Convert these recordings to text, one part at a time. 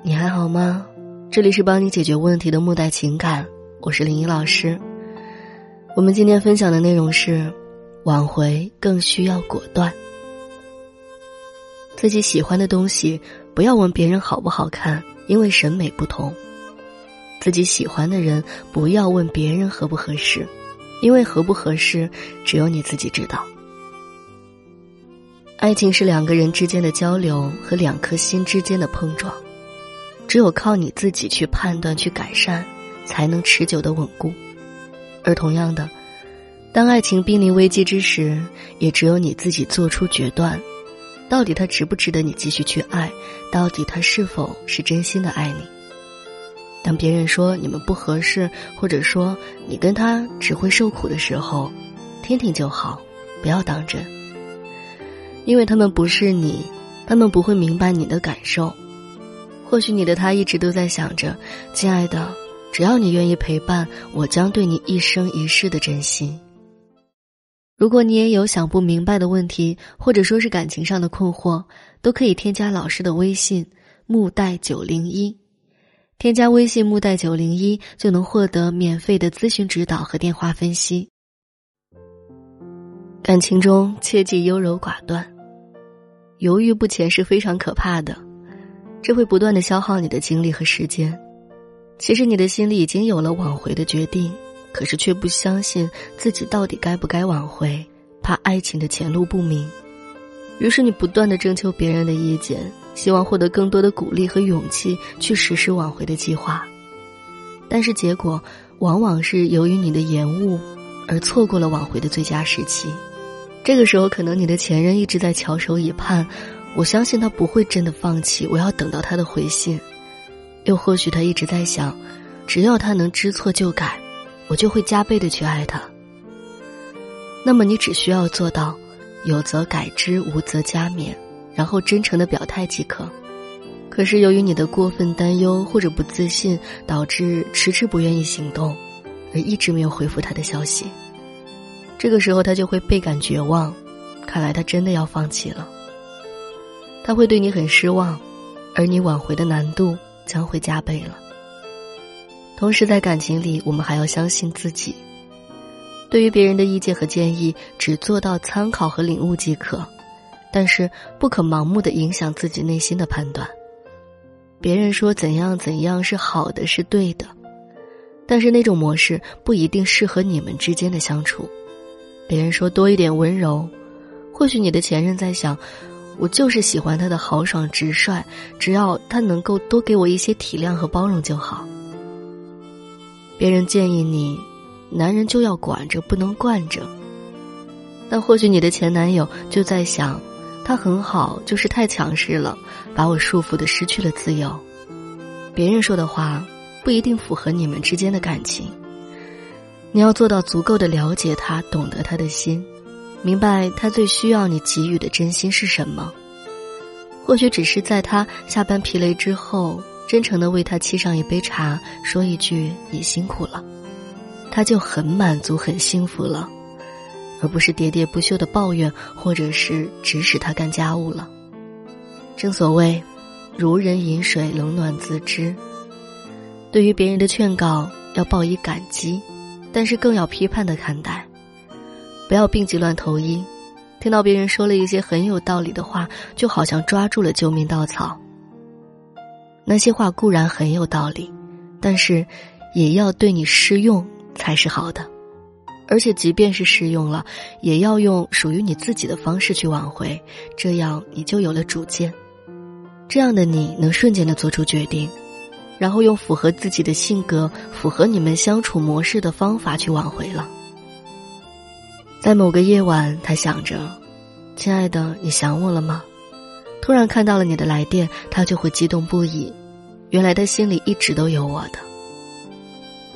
你还好吗？这里是帮你解决问题的木代情感，我是林一老师。我们今天分享的内容是：挽回更需要果断。自己喜欢的东西，不要问别人好不好看，因为审美不同；自己喜欢的人，不要问别人合不合适，因为合不合适，只有你自己知道。爱情是两个人之间的交流和两颗心之间的碰撞，只有靠你自己去判断、去改善，才能持久的稳固。而同样的，当爱情濒临危机之时，也只有你自己做出决断：到底他值不值得你继续去爱？到底他是否是真心的爱你？当别人说你们不合适，或者说你跟他只会受苦的时候，听听就好，不要当真。因为他们不是你，他们不会明白你的感受。或许你的他一直都在想着，亲爱的，只要你愿意陪伴，我将对你一生一世的真心。如果你也有想不明白的问题，或者说是感情上的困惑，都可以添加老师的微信木代九零一，添加微信木代九零一就能获得免费的咨询指导和电话分析。感情中切忌优柔寡断。犹豫不前是非常可怕的，这会不断的消耗你的精力和时间。其实你的心里已经有了挽回的决定，可是却不相信自己到底该不该挽回，怕爱情的前路不明。于是你不断的征求别人的意见，希望获得更多的鼓励和勇气去实施挽回的计划。但是结果往往是由于你的延误，而错过了挽回的最佳时期。这个时候，可能你的前任一直在翘首以盼，我相信他不会真的放弃，我要等到他的回信。又或许他一直在想，只要他能知错就改，我就会加倍的去爱他。那么你只需要做到，有则改之，无则加勉，然后真诚的表态即可。可是由于你的过分担忧或者不自信，导致迟迟不愿意行动，而一直没有回复他的消息。这个时候，他就会倍感绝望，看来他真的要放弃了。他会对你很失望，而你挽回的难度将会加倍了。同时，在感情里，我们还要相信自己。对于别人的意见和建议，只做到参考和领悟即可，但是不可盲目的影响自己内心的判断。别人说怎样怎样是好的，是对的，但是那种模式不一定适合你们之间的相处。别人说多一点温柔，或许你的前任在想，我就是喜欢他的豪爽直率，只要他能够多给我一些体谅和包容就好。别人建议你，男人就要管着，不能惯着。但或许你的前男友就在想，他很好，就是太强势了，把我束缚的失去了自由。别人说的话不一定符合你们之间的感情。你要做到足够的了解他，懂得他的心，明白他最需要你给予的真心是什么。或许只是在他下班疲累之后，真诚的为他沏上一杯茶，说一句“你辛苦了”，他就很满足、很幸福了，而不是喋喋不休的抱怨，或者是指使他干家务了。正所谓，如人饮水，冷暖自知。对于别人的劝告，要报以感激。但是更要批判的看待，不要病急乱投医。听到别人说了一些很有道理的话，就好像抓住了救命稻草。那些话固然很有道理，但是也要对你适用才是好的。而且即便是适用了，也要用属于你自己的方式去挽回，这样你就有了主见。这样的你能瞬间的做出决定。然后用符合自己的性格、符合你们相处模式的方法去挽回了。在某个夜晚，他想着：“亲爱的，你想我了吗？”突然看到了你的来电，他就会激动不已。原来他心里一直都有我的。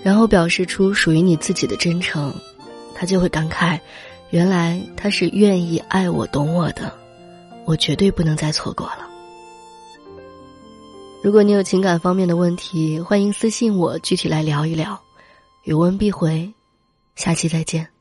然后表示出属于你自己的真诚，他就会感慨：“原来他是愿意爱我、懂我的，我绝对不能再错过了。”如果你有情感方面的问题，欢迎私信我，具体来聊一聊。有问必回，下期再见。